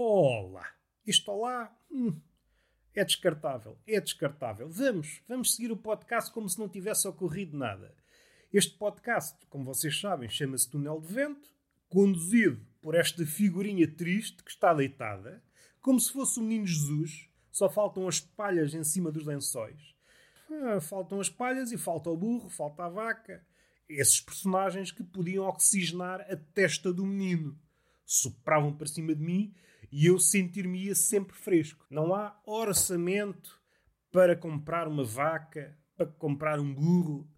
Olá! Isto olá hum, é descartável, é descartável. Vamos, vamos seguir o podcast como se não tivesse ocorrido nada. Este podcast, como vocês sabem, chama-se Túnel de Vento, conduzido por esta figurinha triste que está deitada, como se fosse o menino Jesus, só faltam as palhas em cima dos lençóis. Ah, faltam as palhas e falta o burro, falta a vaca. Esses personagens que podiam oxigenar a testa do menino. Sopravam para cima de mim e eu sentir-me-ia sempre fresco. Não há orçamento para comprar uma vaca, para comprar um burro.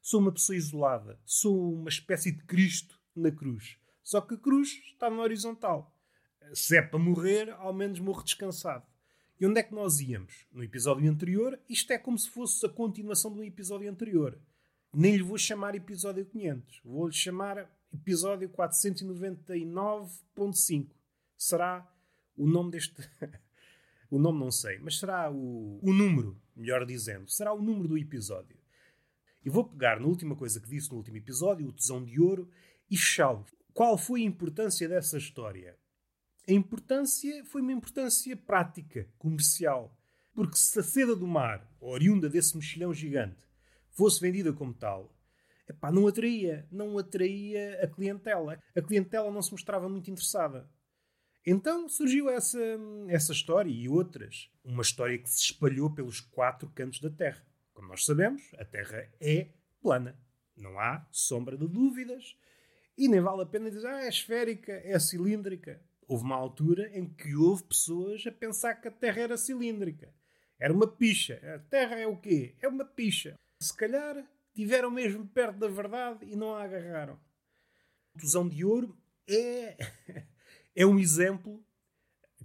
Sou uma pessoa isolada, sou uma espécie de Cristo na cruz. Só que a cruz está na horizontal. Se é para morrer, ao menos morro descansado. E onde é que nós íamos? No episódio anterior, isto é como se fosse a continuação do episódio anterior. Nem lhe vou chamar episódio 500, vou-lhe chamar episódio 499.5 será o nome deste. o nome não sei, mas será o, o número, melhor dizendo, será o número do episódio. E vou pegar na última coisa que disse no último episódio, o tesão de ouro, e fechá-lo. Qual foi a importância dessa história? A importância foi uma importância prática, comercial. Porque se a seda do mar, oriunda desse mexilhão gigante, fosse vendida como tal, epá, não atraía, não atraía a clientela. A clientela não se mostrava muito interessada. Então surgiu essa, essa história e outras. Uma história que se espalhou pelos quatro cantos da Terra. Como nós sabemos, a Terra é plana. Não há sombra de dúvidas. E nem vale a pena dizer, ah, é esférica, é cilíndrica. Houve uma altura em que houve pessoas a pensar que a Terra era cilíndrica. Era uma picha. A Terra é o quê? É uma picha. Se calhar tiveram mesmo perto da verdade e não a agarraram. O Tusão de Ouro é é um exemplo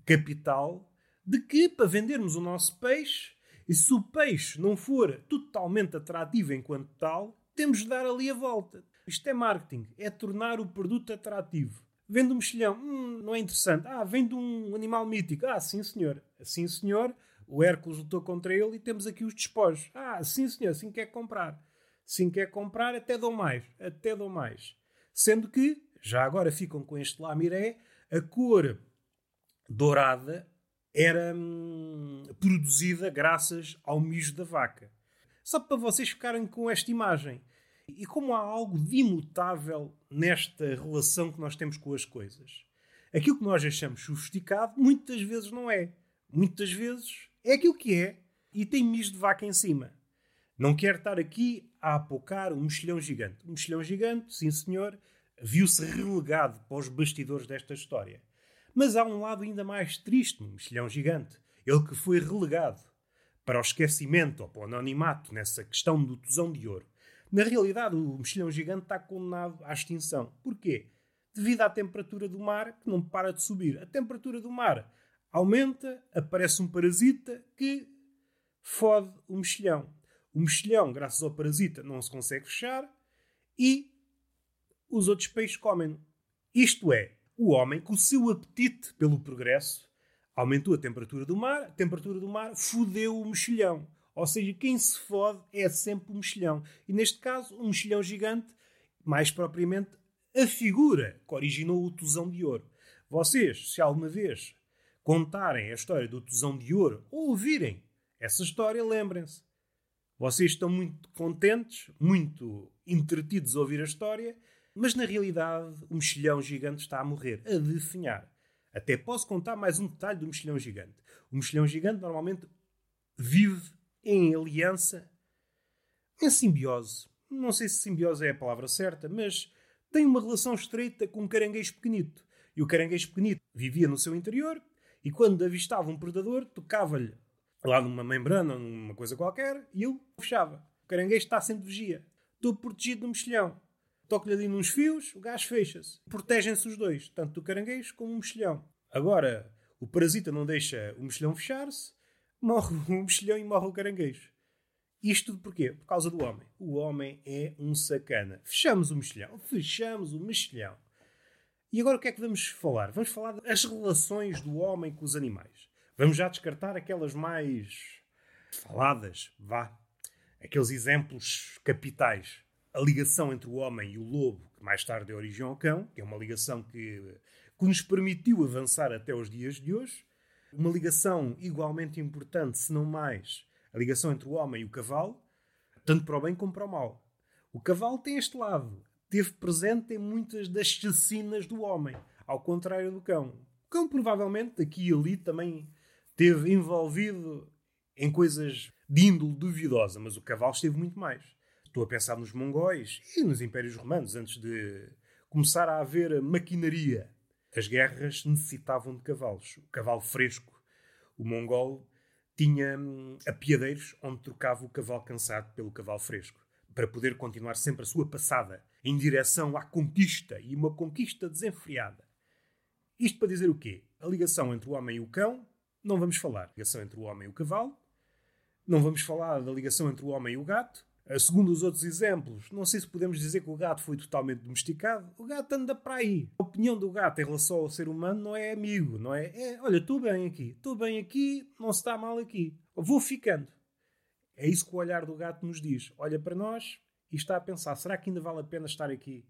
capital de que para vendermos o nosso peixe, e se o peixe não for totalmente atrativo enquanto tal, temos de dar ali a volta. Isto é marketing, é tornar o produto atrativo. Vende um mexilhão, hum, não é interessante. Ah, vende um animal mítico. Ah, sim senhor. Sim senhor, o Hércules lutou contra ele e temos aqui os despojos. Ah, sim senhor, sim quer comprar. Sim quer comprar, até dou mais. Até dou mais. Sendo que, já agora ficam com este lamiré, a cor dourada era hum, produzida graças ao mijo da vaca. Só para vocês ficarem com esta imagem. E como há algo de imutável nesta relação que nós temos com as coisas. Aquilo que nós achamos sofisticado, muitas vezes não é. Muitas vezes é aquilo que é e tem mijo de vaca em cima. Não quero estar aqui a apocar um mexilhão gigante. Um mexilhão gigante, sim senhor, viu-se relegado para os bastidores desta história. Mas há um lado ainda mais triste no mexilhão gigante. Ele que foi relegado para o esquecimento ou para o anonimato nessa questão do tosão de ouro. Na realidade, o mexilhão gigante está condenado à extinção. Porquê? Devido à temperatura do mar que não para de subir. A temperatura do mar aumenta, aparece um parasita que fode o mexilhão. O mexilhão, graças ao parasita, não se consegue fechar e os outros peixes comem. Isto é, o homem, com o seu apetite pelo progresso, aumentou a temperatura do mar, a temperatura do mar fodeu o mexilhão. Ou seja, quem se fode é sempre o mexilhão. E neste caso, um mexilhão gigante, mais propriamente a figura que originou o Tusão de Ouro. Vocês, se alguma vez contarem a história do Tusão de Ouro ou ouvirem essa história, lembrem-se. Vocês estão muito contentes, muito entretidos a ouvir a história, mas na realidade, o mexilhão gigante está a morrer, a definhar. Até posso contar mais um detalhe do mexilhão gigante. O mexilhão gigante normalmente vive em aliança, em simbiose. Não sei se simbiose é a palavra certa, mas tem uma relação estreita com um caranguejo pequenito. E o caranguejo pequenito vivia no seu interior e quando avistava um predador, tocava-lhe lá numa membrana, numa coisa qualquer, e ele fechava. O caranguejo está sempre vigia. Estou protegido do mexilhão. Toca-lhe ali nos fios, o gás fecha-se. Protegem-se os dois, tanto o caranguejo como o mexilhão. Agora, o parasita não deixa o mexilhão fechar-se, morre o mexilhão e morre o caranguejo. Isto tudo porquê? Por causa do homem. O homem é um sacana. Fechamos o mexilhão. Fechamos o mexilhão. E agora o que é que vamos falar? Vamos falar das relações do homem com os animais. Vamos já descartar aquelas mais faladas, vá. Aqueles exemplos capitais a ligação entre o homem e o lobo, que mais tarde é origem ao cão, que é uma ligação que que nos permitiu avançar até os dias de hoje. Uma ligação igualmente importante, se não mais, a ligação entre o homem e o cavalo, tanto para o bem como para o mal. O cavalo tem este lado, teve presente em muitas das chacinas do homem, ao contrário do cão. O cão, provavelmente, aqui e ali também teve envolvido em coisas de índole duvidosa, mas o cavalo esteve muito mais. Estou a pensar nos mongóis e nos impérios romanos, antes de começar a haver maquinaria. As guerras necessitavam de cavalos. O cavalo fresco, o mongol, tinha hum, apiadeiros onde trocava o cavalo cansado pelo cavalo fresco, para poder continuar sempre a sua passada em direção à conquista e uma conquista desenfreada. Isto para dizer o quê? A ligação entre o homem e o cão, não vamos falar. A ligação entre o homem e o cavalo, não vamos falar da ligação entre o homem e o gato. Eh, segundo os outros exemplos, não sei se podemos dizer que o gato foi totalmente domesticado. O gato anda para aí. A opinião do gato em relação ao ser humano não é amigo, não é? é olha, estou bem aqui, estou bem aqui, não se está mal aqui. Vou ficando. É isso que o olhar do gato nos diz. Olha para nós e está a pensar: será que ainda vale a pena estar aqui?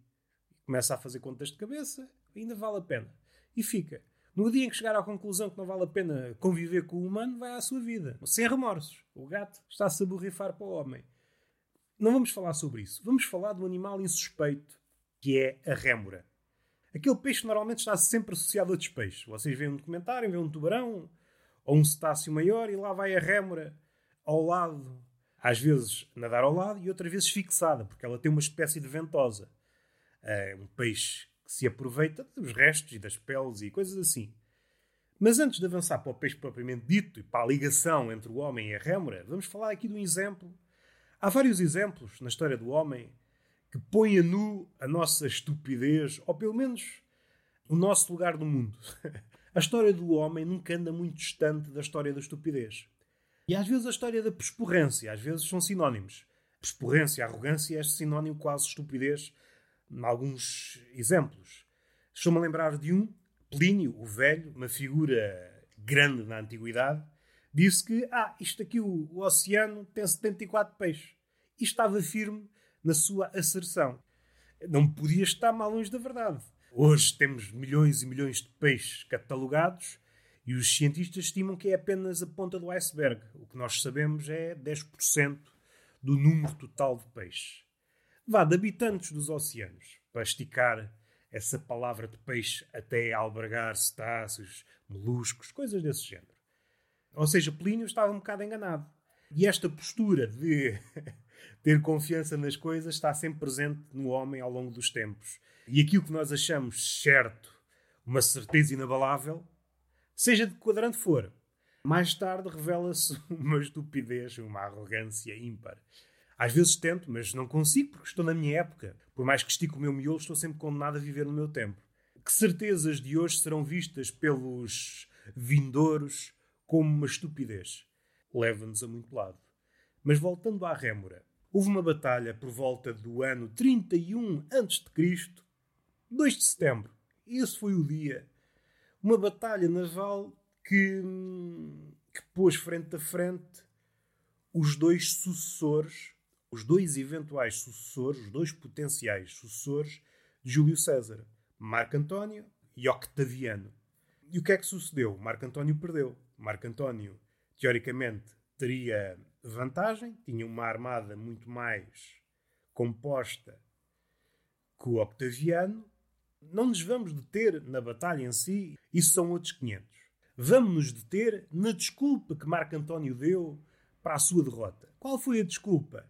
Começa a fazer contas de cabeça, ainda vale a pena. E fica. No dia em que chegar à conclusão que não vale a pena conviver com o humano, vai à sua vida. Sem remorsos. O gato está-se a borrifar para o homem. Não vamos falar sobre isso. Vamos falar do animal insuspeito, que é a rémora. Aquele peixe normalmente está sempre associado a outros peixes. Vocês veem um documentário, veem um tubarão ou um cetáceo maior e lá vai a rémora ao lado. Às vezes nadar ao lado e outras vezes fixada, porque ela tem uma espécie de ventosa. É um peixe que se aproveita dos restos e das peles e coisas assim. Mas antes de avançar para o peixe propriamente dito e para a ligação entre o homem e a rémora, vamos falar aqui de um exemplo. Há vários exemplos na história do homem que põem a nu a nossa estupidez, ou pelo menos o nosso lugar no mundo. a história do homem nunca anda muito distante da história da estupidez. E às vezes a história da pesporrência, às vezes são sinónimos. Pesporrência, arrogância é sinónimo quase estupidez em alguns exemplos. Estou-me a lembrar de um, Plínio, o velho, uma figura grande na antiguidade, disse que ah, isto aqui, o, o oceano, tem 74 peixes. E estava firme na sua asserção. Não podia estar mal longe da verdade. Hoje temos milhões e milhões de peixes catalogados e os cientistas estimam que é apenas a ponta do iceberg. O que nós sabemos é 10% do número total de peixes vá, de habitantes dos oceanos, para esticar essa palavra de peixe até albergar cetáceos, moluscos, coisas desse género. Ou seja, Plínio estava um bocado enganado. E esta postura de ter confiança nas coisas está sempre presente no homem ao longo dos tempos. E aquilo que nós achamos certo, uma certeza inabalável, seja de que quadrante for, mais tarde revela-se uma estupidez, uma arrogância ímpar. Às vezes tento, mas não consigo porque estou na minha época. Por mais que estico o meu miolo, estou sempre condenado a viver no meu tempo. Que certezas de hoje serão vistas pelos vindouros como uma estupidez? Leva-nos a muito lado. Mas voltando à rémora, houve uma batalha por volta do ano 31 a.C., 2 de setembro. Esse foi o dia. Uma batalha naval que, que pôs frente a frente os dois sucessores os dois eventuais sucessores, os dois potenciais sucessores de Júlio César, Marco António e Octaviano. E o que é que sucedeu? Marco António perdeu. Marco António, teoricamente, teria vantagem, tinha uma armada muito mais composta que o Octaviano. Não nos vamos deter na batalha em si, isso são outros 500. Vamos nos deter na desculpa que Marco António deu para a sua derrota. Qual foi a desculpa?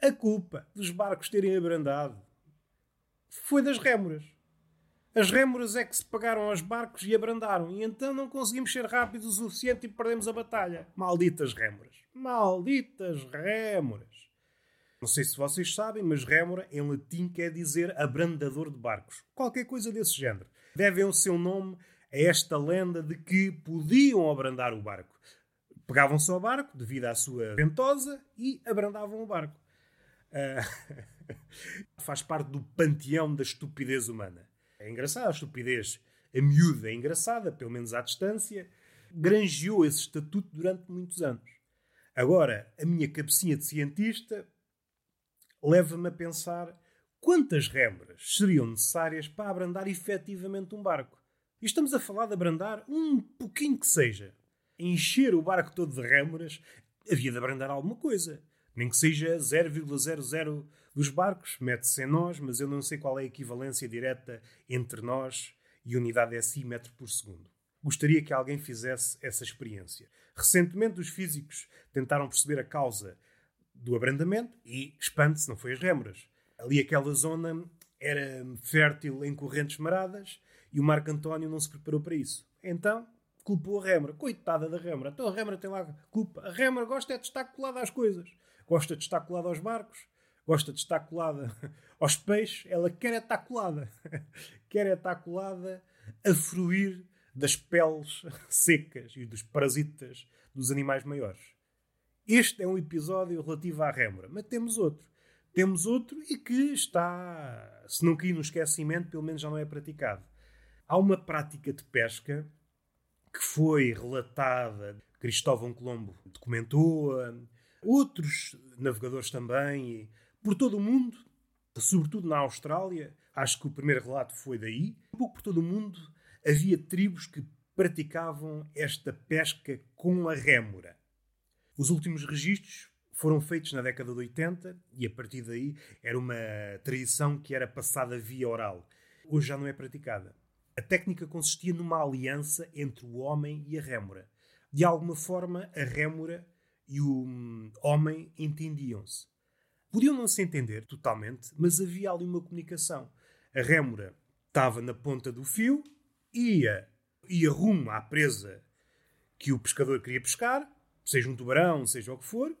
A culpa dos barcos terem abrandado foi das rémoras. As rémoras é que se pagaram aos barcos e abrandaram, e então não conseguimos ser rápidos o suficiente e perdemos a batalha. Malditas rémoras. Malditas rémoras. Não sei se vocês sabem, mas rémora em latim quer dizer abrandador de barcos. Qualquer coisa desse género. Devem o seu nome a esta lenda de que podiam abrandar o barco. Pegavam-se ao barco, devido à sua ventosa, e abrandavam o barco. Uh, faz parte do panteão da estupidez humana. É engraçado, a estupidez, a miúda é engraçada, pelo menos à distância, granjeou esse estatuto durante muitos anos. Agora, a minha cabecinha de cientista leva-me a pensar quantas rémoras seriam necessárias para abrandar efetivamente um barco. E estamos a falar de abrandar um pouquinho que seja. Encher o barco todo de rémoras, havia de abrandar alguma coisa. Nem que seja 0,00 dos barcos, mete-se em nós, mas eu não sei qual é a equivalência direta entre nós e unidade SI metro por segundo. Gostaria que alguém fizesse essa experiência. Recentemente, os físicos tentaram perceber a causa do abrandamento e, espante-se, não foi as rémoras. Ali aquela zona era fértil em correntes maradas e o Marco António não se preparou para isso. Então, culpou a rémora. Coitada da rémora. Então a rémora tem lá culpa. A rémora gosta é de estar colada às coisas. Gosta de estar colada aos barcos. Gosta de estar colada aos peixes. Ela quer é estar colada. quer é estar colada a fruir das peles secas e dos parasitas dos animais maiores. Este é um episódio relativo à rémora, mas temos outro. Temos outro e que está, se não cair no esquecimento, pelo menos já não é praticado. Há uma prática de pesca que foi relatada, Cristóvão Colombo documentou-a, outros navegadores também, por todo o mundo, sobretudo na Austrália, acho que o primeiro relato foi daí, um pouco por todo o mundo, havia tribos que praticavam esta pesca com a rémora. Os últimos registros foram feitos na década de 80 e a partir daí era uma tradição que era passada via oral. Hoje já não é praticada. A técnica consistia numa aliança entre o homem e a rémora. De alguma forma, a rémora e o hum, homem entendiam-se. Podiam não se entender totalmente, mas havia ali uma comunicação. A rémora estava na ponta do fio, ia, ia rumo à presa que o pescador queria pescar, seja um tubarão, seja o que for.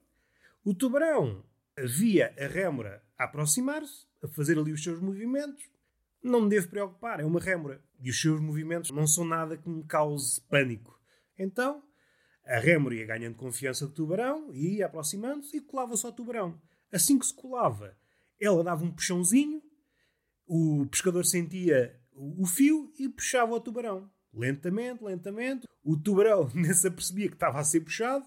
O tubarão via a rémora a aproximar-se, a fazer ali os seus movimentos. Não me devo preocupar, é uma rémora. E os seus movimentos não são nada que me cause pânico. Então, a rémora ia ganhando confiança do tubarão, ia aproximando-se e colava-se ao tubarão. Assim que se colava, ela dava um puxãozinho, o pescador sentia o fio e puxava o tubarão. Lentamente, lentamente. O tubarão nem se apercebia que estava a ser puxado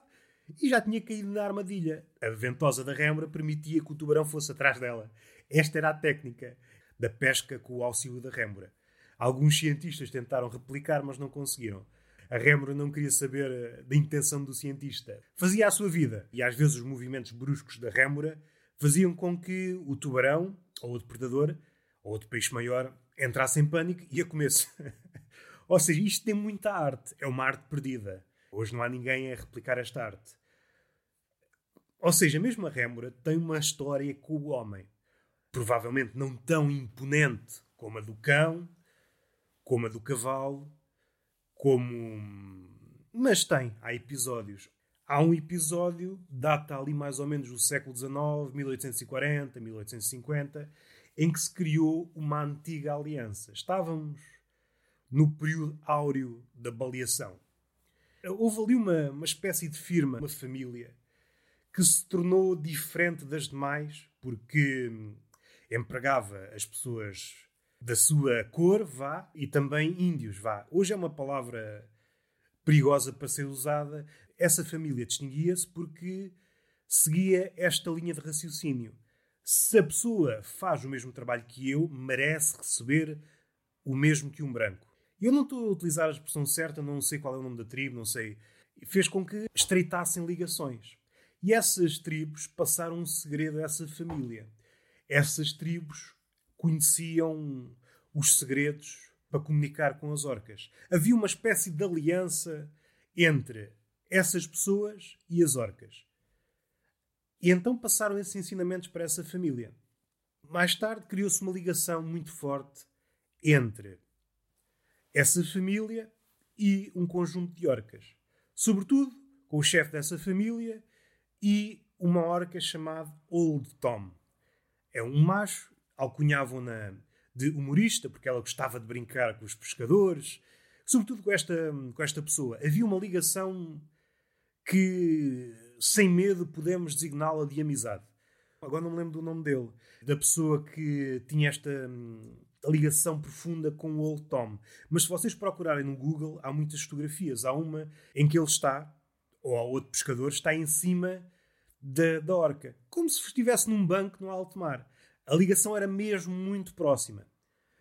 e já tinha caído na armadilha. A ventosa da rémora permitia que o tubarão fosse atrás dela. Esta era a técnica da pesca com o auxílio da rémora. Alguns cientistas tentaram replicar, mas não conseguiram. A rémora não queria saber eh, da intenção do cientista. Fazia a sua vida e às vezes os movimentos bruscos da rémora faziam com que o tubarão, ou o depredador, ou outro peixe maior, entrasse em pânico e a comesse. ou seja, isto tem muita arte. É uma arte perdida. Hoje não há ninguém a replicar esta arte. Ou seja, mesmo a rémora tem uma história com o homem. Provavelmente não tão imponente como a do cão, como a do cavalo, como. Mas tem, há episódios. Há um episódio, data ali mais ou menos do século XIX, 1840, 1850, em que se criou uma antiga aliança. Estávamos no período áureo da baleação. Houve ali uma, uma espécie de firma, uma família, que se tornou diferente das demais porque empregava as pessoas da sua cor, vá, e também índios, vá. Hoje é uma palavra perigosa para ser usada. Essa família distinguia-se porque seguia esta linha de raciocínio. Se a pessoa faz o mesmo trabalho que eu, merece receber o mesmo que um branco. Eu não estou a utilizar a expressão certa, não sei qual é o nome da tribo, não sei. Fez com que estreitassem ligações. E essas tribos passaram um segredo a essa família. Essas tribos conheciam os segredos para comunicar com as orcas. Havia uma espécie de aliança entre essas pessoas e as orcas. E então passaram esses ensinamentos para essa família. Mais tarde criou-se uma ligação muito forte entre essa família e um conjunto de orcas. Sobretudo com o chefe dessa família e uma orca chamada Old Tom. É um macho alcunhavam-na de humorista, porque ela gostava de brincar com os pescadores, sobretudo com esta, com esta pessoa. Havia uma ligação que, sem medo, podemos designá-la de amizade. Agora não me lembro do nome dele, da pessoa que tinha esta hum, ligação profunda com o Old Tom. Mas se vocês procurarem no Google, há muitas fotografias. Há uma em que ele está, ou há outro pescador, está em cima da, da orca, como se estivesse num banco no alto mar. A ligação era mesmo muito próxima.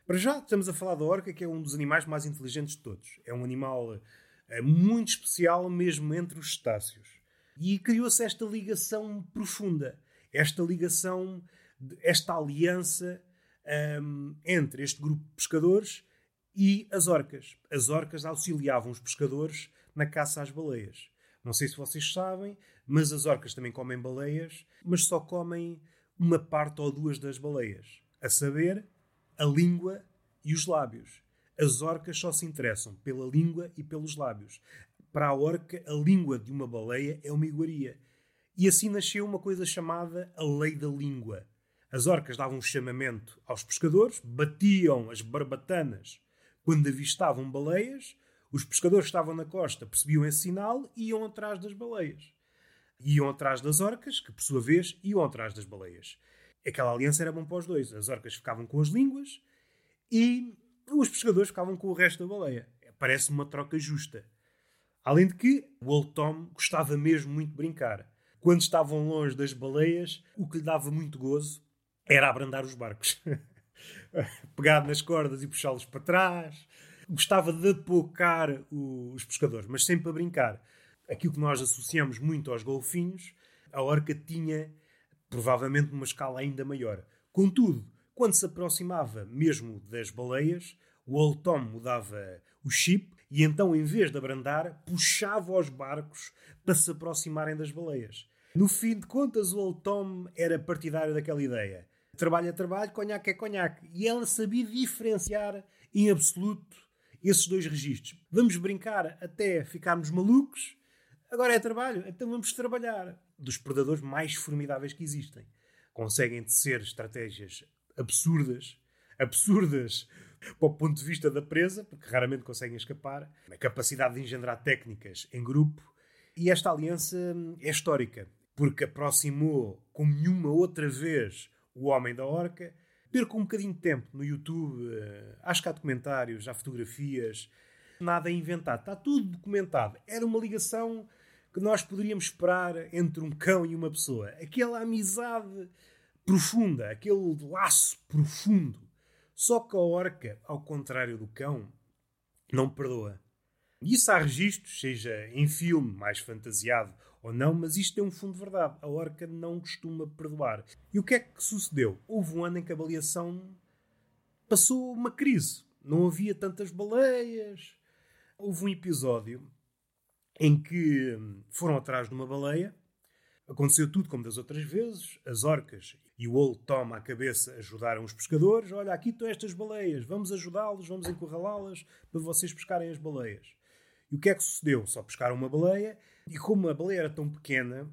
Para já, estamos a falar da orca, que é um dos animais mais inteligentes de todos. É um animal muito especial, mesmo entre os cetáceos. E criou-se esta ligação profunda, esta ligação, esta aliança um, entre este grupo de pescadores e as orcas. As orcas auxiliavam os pescadores na caça às baleias. Não sei se vocês sabem, mas as orcas também comem baleias, mas só comem uma parte ou duas das baleias, a saber, a língua e os lábios. As orcas só se interessam pela língua e pelos lábios. Para a orca, a língua de uma baleia é uma iguaria. E assim nasceu uma coisa chamada a lei da língua. As orcas davam um chamamento aos pescadores, batiam as barbatanas quando avistavam baleias, os pescadores que estavam na costa percebiam esse sinal e iam atrás das baleias. Iam atrás das orcas, que por sua vez iam atrás das baleias. Aquela aliança era bom para os dois. As orcas ficavam com as línguas e os pescadores ficavam com o resto da baleia. Parece uma troca justa. Além de que o Old Tom gostava mesmo muito de brincar. Quando estavam longe das baleias, o que lhe dava muito gozo era abrandar os barcos. Pegar nas cordas e puxá-los para trás. Gostava de apocar os pescadores, mas sempre a brincar. Aquilo que nós associamos muito aos golfinhos, a orca tinha provavelmente uma escala ainda maior. Contudo, quando se aproximava mesmo das baleias, o Old Tom mudava o chip e então, em vez de abrandar, puxava os barcos para se aproximarem das baleias. No fim de contas, o Old Tom era partidário daquela ideia. Trabalho é trabalho, conhaque é conhaque. E ela sabia diferenciar em absoluto esses dois registros. Vamos brincar até ficarmos malucos, agora é trabalho, então vamos trabalhar. Dos predadores mais formidáveis que existem. Conseguem tecer estratégias absurdas, absurdas para o ponto de vista da presa, porque raramente conseguem escapar, a capacidade de engendrar técnicas em grupo. E esta aliança é histórica, porque aproximou como nenhuma outra vez o Homem da Orca. Perco um bocadinho de tempo no YouTube, eh, acho que há documentários, há fotografias, nada inventado, está tudo documentado. Era uma ligação que nós poderíamos esperar entre um cão e uma pessoa. Aquela amizade profunda, aquele laço profundo. Só que a orca, ao contrário do cão, não perdoa. E isso há registros, seja em filme mais fantasiado ou não, mas isto tem um fundo de verdade. A orca não costuma perdoar. E o que é que sucedeu? Houve um ano em que a baleação passou uma crise. Não havia tantas baleias. Houve um episódio em que foram atrás de uma baleia. Aconteceu tudo como das outras vezes. As orcas e o Old Tom à cabeça ajudaram os pescadores. Olha, aqui estão estas baleias. Vamos ajudá-los, vamos encurralá-las para vocês pescarem as baleias. E o que é que sucedeu? Só pescaram uma baleia e como a baleia era tão pequena,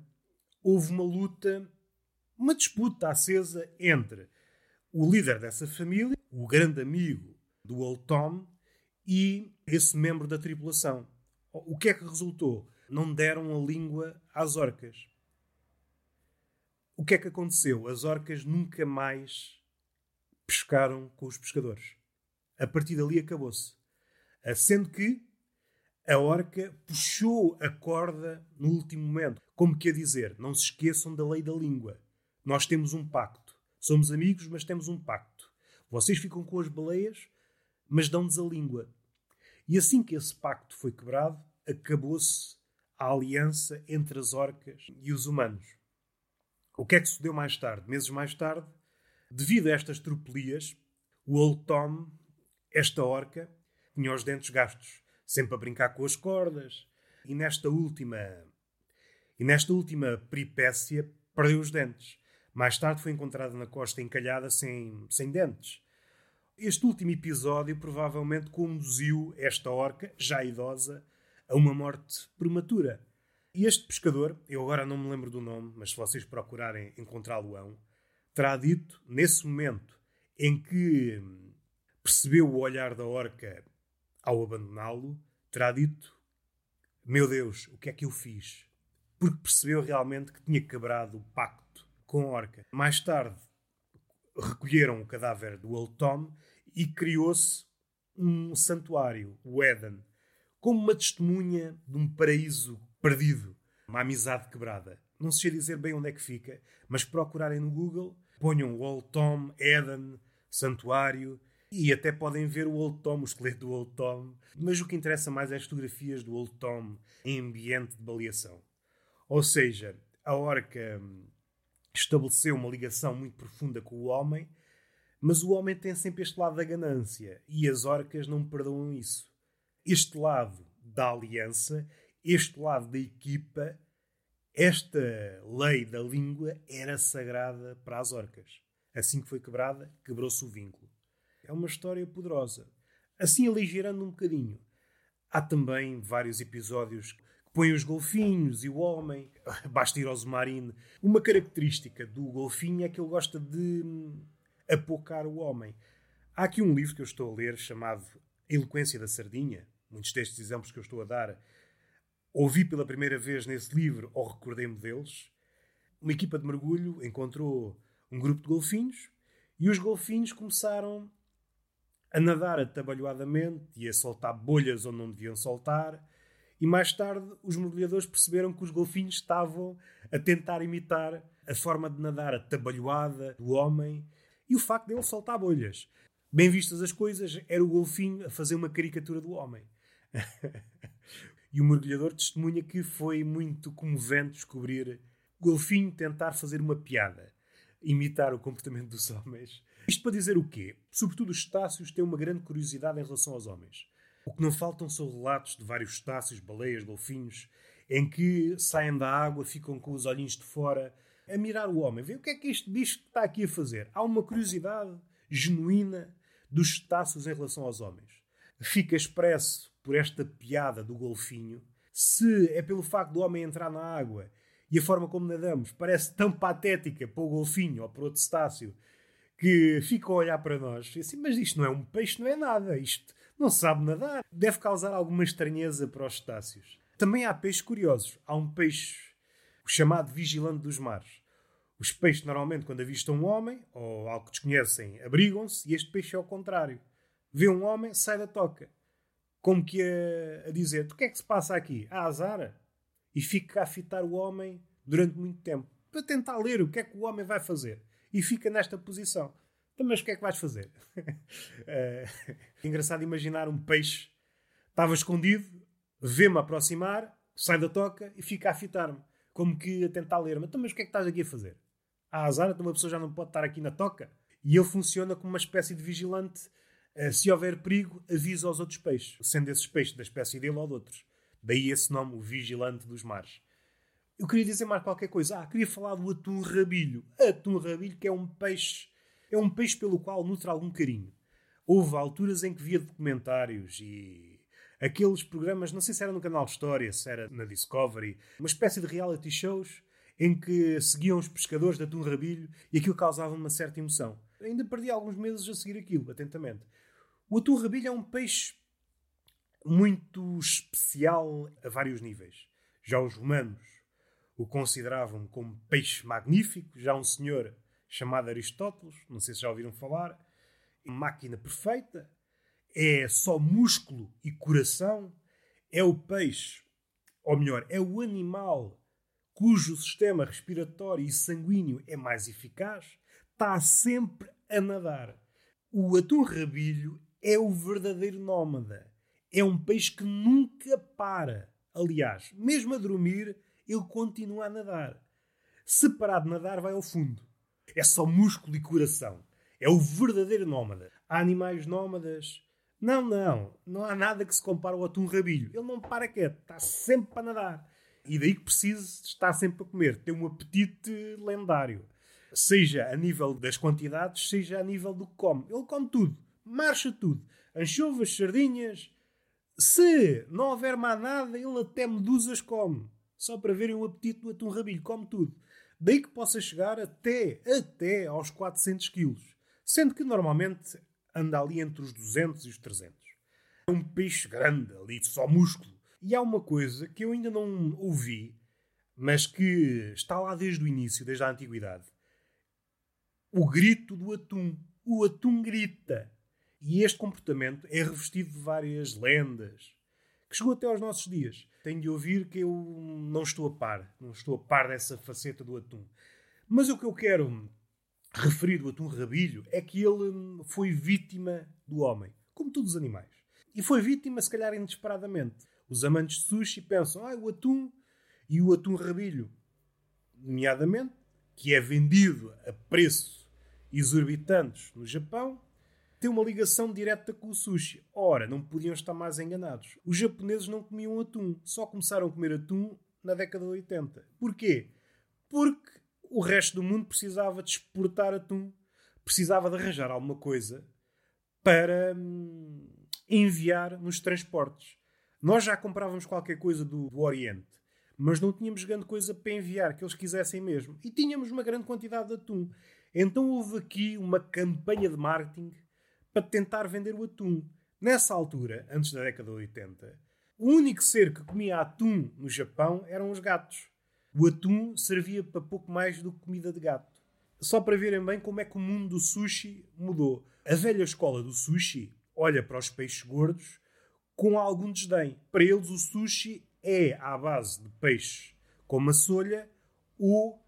houve uma luta, uma disputa acesa entre o líder dessa família, o grande amigo do Old Tom, e esse membro da tripulação. O que é que resultou? Não deram a língua às orcas. O que é que aconteceu? As orcas nunca mais pescaram com os pescadores. A partir dali acabou-se. Sendo que a orca puxou a corda no último momento, como quer dizer, não se esqueçam da lei da língua. Nós temos um pacto. Somos amigos, mas temos um pacto. Vocês ficam com as baleias, mas dão-nos a língua. E assim que esse pacto foi quebrado, acabou-se a aliança entre as orcas e os humanos. O que é que sucedeu mais tarde? Meses mais tarde, devido a estas tropelias, o Old Tom, esta orca, tinha os dentes gastos sempre a brincar com as cordas. E nesta última e nesta última peripécia perdeu os dentes. Mais tarde foi encontrada na costa encalhada sem, sem dentes. Este último episódio provavelmente conduziu esta orca, já idosa, a uma morte prematura. E este pescador, eu agora não me lembro do nome, mas se vocês procurarem encontrá-lo-ão, terá dito, nesse momento em que percebeu o olhar da orca ao abandoná-lo, terá dito: Meu Deus, o que é que eu fiz? Porque percebeu realmente que tinha quebrado o pacto com a orca. Mais tarde, recolheram o cadáver do Old Tom e criou-se um santuário, o Eden, como uma testemunha de um paraíso perdido, uma amizade quebrada. Não sei dizer bem onde é que fica, mas procurarem no Google, ponham o Old Tom, Eden, santuário E até podem ver o Old Tom, o esqueleto do Old Tom. Mas o que interessa mais é as fotografias do Old Tom em ambiente de baleação. Ou seja, a orca hum, estabeleceu uma ligação muito profunda com o homem, mas o homem tem sempre este lado da ganância e as orcas não perdoam isso. Este lado da aliança, este lado da equipa, esta lei da língua era sagrada para as orcas. Assim que foi quebrada, quebrou-se o vínculo. É uma história poderosa. Assim, aligerando um bocadinho. Há também vários episódios que põem os golfinhos e o homem. Basta ir ao Zumarine. Uma característica do golfinho é que ele gosta de hum, apocar o homem. Há aqui um livro que eu estou a ler chamado Eloquência da Sardinha. Muitos destes exemplos que eu estou a dar ouvi pela primeira vez nesse livro ou recordei-me deles. Uma equipa de mergulho encontrou um grupo de golfinhos e os golfinhos começaram a nadar atabalhoadamente e a soltar bolhas onde não deviam soltar. E mais tarde os mergulhadores perceberam que os golfinhos estavam a tentar imitar a forma de nadar atabalhoada do homem e o facto de ele soltar bolhas. Bem vistas as coisas, era o golfinho a fazer uma caricatura do homem. e o mergulhador testemunha que foi muito comovente descobrir golfinho tentar fazer uma piada, imitar o comportamento dos homens. Isto para dizer o quê? Sobretudo os estácios têm uma grande curiosidade em relação aos homens. O que não faltam são relatos de vários estácios, baleias, golfinhos, em que saem da água, ficam com os olhinhos de fora, a mirar o homem, ver o que é que este bicho está aqui a fazer. Há uma curiosidade genuína dos cetáceos em relação aos homens. Fica expresso por esta piada do golfinho, se é pelo facto do homem entrar na água e a forma como nadamos parece tão patética para o golfinho ou para outro cetáceo que ficam a olhar para nós e assim, mas isto não é um peixe, não é nada, isto não sabe nadar. Deve causar alguma estranheza para os cetáceos. Também há peixes curiosos. Há um peixe o chamado vigilante dos mares. Os peixes, normalmente, quando avistam um homem ou algo que desconhecem, abrigam-se e este peixe é ao contrário. Vê um homem, sai da toca. Como que a, a dizer: o que é que se passa aqui? Há azara. E fica a fitar o homem durante muito tempo para tentar ler o que é que o homem vai fazer. E fica nesta posição. Então, mas o que é que vais fazer? é engraçado imaginar um peixe. Estava escondido, vê-me aproximar, sai da toca e fica a fitar-me. Como que a tentar ler-me. Então, mas o que é que estás aqui a fazer? a azar, então uma pessoa já não pode estar aqui na toca. E ele funciona como uma espécie de vigilante. Eh, se houver perigo, avisa aos outros peixes, sendo esses peixes da espécie dele ou de outros. Daí esse nome, o vigilante dos mares. Eu queria dizer mais qualquer coisa. Ah, queria falar do atum rabilho. Atum rabilho que é um peixe, é um peixe pelo qual nutre algum carinho. Houve alturas em que via documentários e aqueles programas, não sei se era no canal História, se era na Discovery, uma espécie de reality shows em que seguiam os pescadores de atum rabilho e aquilo causava uma certa emoção. Ainda perdi alguns meses a seguir aquilo, atentamente. O atum rabilho é um peixe muito especial a vários níveis. Já os romanos o consideravam como peixe magnífico, já um senhor chamado Aristóteles, não sei se já ouviram falar, máquina perfeita, é só músculo e coração, é o peixe, ou melhor, é o animal cujo sistema respiratório e sanguíneo é mais eficaz, está sempre a nadar. O atum rabilho é o verdadeiro nómada. É um peixe que nunca para. Aliás, mesmo a dormir, ele continua a nadar. Se parar de nadar, vai ao fundo. É só músculo e coração. É o verdadeiro nómada. Há animais nómadas. Não, não. Não há nada que se compare ao atum rabilho. Ele não para quieto. Está sempre para nadar. E daí que precisa estar sempre a comer, ter um apetite lendário. Seja a nível das quantidades, seja a nível do que come. Ele come tudo, marcha tudo. Anchovas, sardinhas. Se não houver mais nada, ele até medusas come. Só para verem o apetite do atum rabilho, come tudo. Daí que possa chegar até, até aos 400 quilos. Sendo que normalmente anda ali entre os 200 e os 300. É um peixe grande, ali só músculo. E há uma coisa que eu ainda não ouvi, mas que está lá desde o início, desde a antiguidade. O grito do atum. O atum grita. E este comportamento é revestido de várias lendas, que chegou até aos nossos dias. Tenho de ouvir que eu não estou a par, não estou a par dessa faceta do atum. Mas o que eu quero referido, o atum rabilho, é que ele foi vítima do homem, como todos os animais. E foi vítima, se calhar, inesperadamente. Os amantes de sushi pensam, ah, o atum e o atum rabilho, nomeadamente, que é vendido a preço exorbitantes no Japão, tem uma ligação direta com o sushi. Ora, não podiam estar mais enganados. Os japoneses não comiam atum, só começaram a comer atum na década de 80. Porquê? Porque o resto do mundo precisava de exportar atum, precisava de arranjar alguma coisa para hum, enviar nos transportes. Nós já comprávamos qualquer coisa do, do Oriente, mas não tínhamos grande coisa para enviar que eles quisessem mesmo. E tínhamos uma grande quantidade de atum. Então houve aqui uma campanha de marketing para tentar vender o atum. Nessa altura, antes da década de 80, o único ser que comia atum no Japão eram os gatos. O atum servia para pouco mais do que comida de gato. Só para verem bem como é que o mundo do sushi mudou. A velha escola do sushi olha para os peixes gordos com algum desdém. Para eles, o sushi é à base de peixe como a solha ou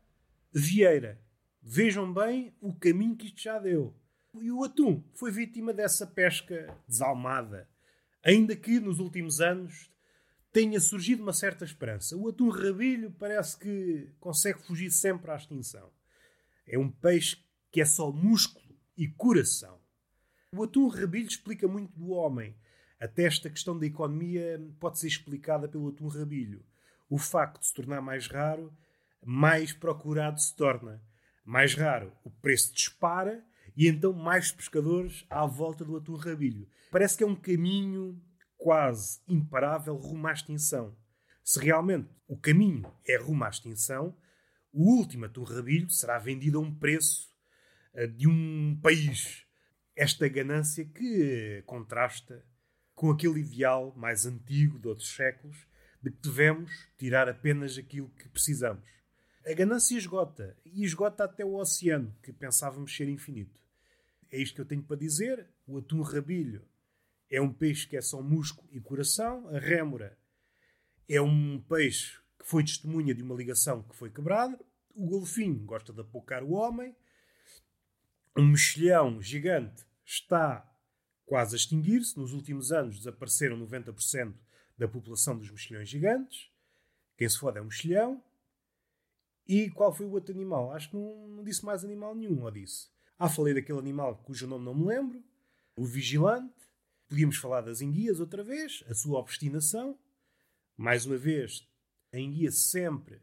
vieira. Vejam bem o caminho que isto já deu. E o atum foi vítima dessa pesca desalmada. Ainda que nos últimos anos tenha surgido uma certa esperança. O atum rabilho parece que consegue fugir sempre à extinção. É um peixe que é só músculo e coração. O atum rabilho explica muito do homem. Até esta questão da economia pode ser explicada pelo atum rabilho. O facto de se tornar mais raro, mais procurado se torna. Mais raro, o preço dispara e então mais pescadores à volta do atum rabilho. Parece que é um caminho quase imparável rumo à extinção. Se realmente o caminho é rumo à extinção, o último atum rabilho será vendido a um preço uh, de um país. Esta ganância que contrasta com aquele ideal mais antigo de outros séculos de que devemos tirar apenas aquilo que precisamos. A ganância esgota, e esgota até o oceano, que pensávamos ser infinito. É isto que eu tenho para dizer. O atum rabilho é um peixe que é só músculo e coração. A rémora é um peixe que foi testemunha de uma ligação que foi quebrada. O golfinho gosta de apocar o homem. Um mexilhão gigante está quase a extinguir-se. Nos últimos anos desapareceram 90% da população dos mexilhões gigantes. Quem se fode é um mexilhão. E qual foi o outro animal? Acho que não, não disse mais animal nenhum, ou disse. Ah, falei daquele animal cujo nome não me lembro. O vigilante. Podíamos falar das enguias outra vez, a sua obstinação. Mais uma vez, a enguia sempre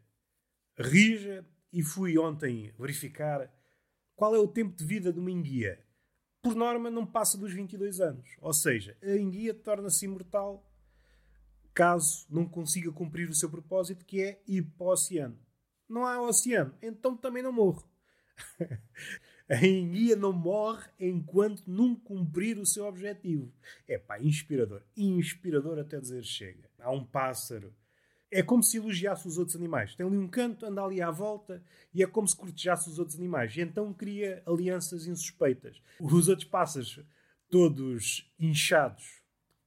rija. E fui ontem verificar qual é o tempo de vida de uma enguia. Por norma, não passa dos 22 anos. Ou seja, a enguia torna-se imortal caso não consiga cumprir o seu propósito, que é ir para o oceano. Não há oceano, então também não morro. A enguia não morre enquanto não cumprir o seu objetivo. É pá, inspirador. Inspirador até dizer chega. Há um pássaro. É como se elogiasse os outros animais. Tem ali um canto, anda ali à volta e é como se cortejasse os outros animais. E então cria alianças insuspeitas. Os outros pássaros, todos inchados,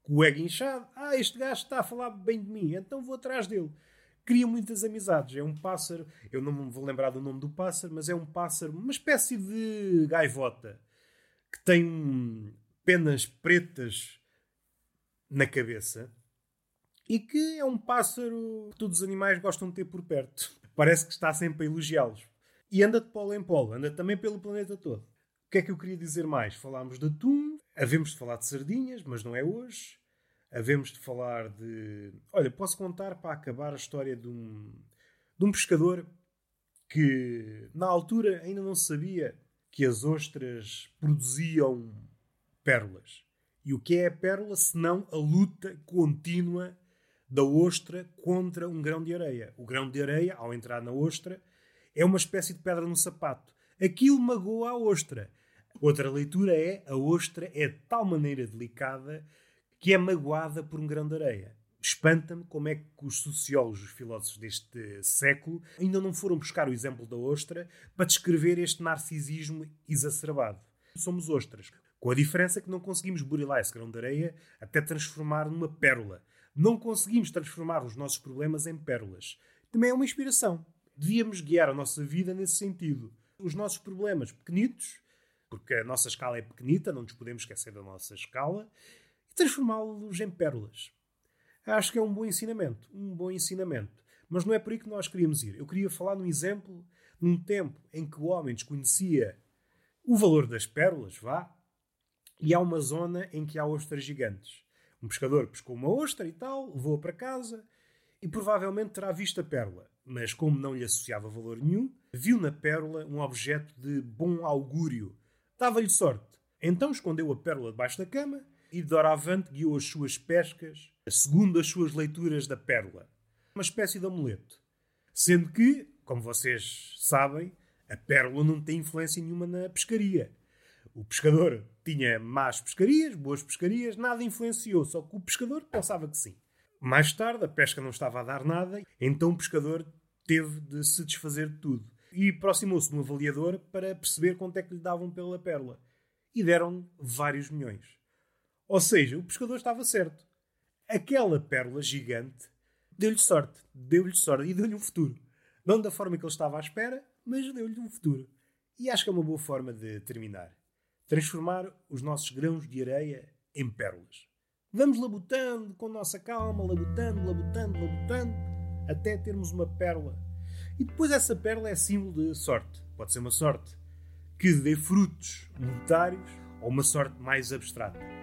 ego inchado. Ah, este gajo está a falar bem de mim, então vou atrás dele cria muitas amizades. É um pássaro, eu não me vou lembrar do nome do pássaro, mas é um pássaro, uma espécie de gaivota que tem penas pretas na cabeça e que é um pássaro que todos os animais gostam de ter por perto. Parece que está sempre a elogiá-los. E anda de polo em polo, anda também pelo planeta todo. O que é que eu queria dizer mais? Falámos de atum, havemos de falar de sardinhas, mas não é hoje havemos de falar de. Olha, posso contar para acabar a história de um, de um pescador que na altura ainda não sabia que as ostras produziam pérolas. E o que é a pérola senão a luta contínua da ostra contra um grão de areia? O grão de areia, ao entrar na ostra, é uma espécie de pedra no sapato. Aquilo magoa a ostra. Outra leitura é a ostra é de tal maneira delicada que é magoada por um grão de areia. Espanta-me como é que os sociólogos, os filósofos deste século, ainda não foram buscar o exemplo da ostra para descrever este narcisismo exacerbado. Somos ostras, com a diferença que não conseguimos burilar esse grão de areia até transformar numa pérola. Não conseguimos transformar os nossos problemas em pérolas. Também é uma inspiração. Devíamos guiar a nossa vida nesse sentido. os nossos problemas pequenitos, porque a nossa escala é pequenita, não nos podemos esquecer da nossa escala, transformá-los em pérolas. Acho que é um bom ensinamento, um bom ensinamento. Mas não é por aí que nós queríamos ir. Eu queria falar num exemplo, num tempo em que o homem desconhecia o valor das pérolas, vá, e há uma zona em que há ostras gigantes. Um pescador pescou uma ostra e tal, levou-a para casa e provavelmente terá visto a pérola, mas como não lhe associava valor nenhum, viu na pérola um objeto de bom augúrio. Dava-lhe sorte. Então escondeu a pérola debaixo da cama e doravante guiou as suas pescas segundo as suas leituras da pérola. Uma espécie de amuleto. Sendo que, como vocês sabem, a pérola não tem influência nenhuma na pescaria. O pescador tinha más pescarias, boas pescarias, nada influenciou, só que o pescador pensava que sim. Mais tarde, a pesca não estava a dar nada, então o pescador teve de se desfazer de tudo. E aproximou-se de um avaliador para perceber quanto é que lhe davam pela pérola. E deram vários milhões. Ou seja, o pescador estava certo. Aquela pérola gigante deu-lhe sorte, deu-lhe sorte e deu-lhe um futuro. Não da forma que ele estava à espera, mas deu-lhe um futuro. E acho que é uma boa forma de terminar. Transformar os nossos grãos de areia em pérolas. Vamos labutando com nossa calma, labutando, labutando, labutando, até termos uma pérola. E depois essa pérola é símbolo de sorte. Pode ser uma sorte que dê frutos monetários ou uma sorte mais abstrata.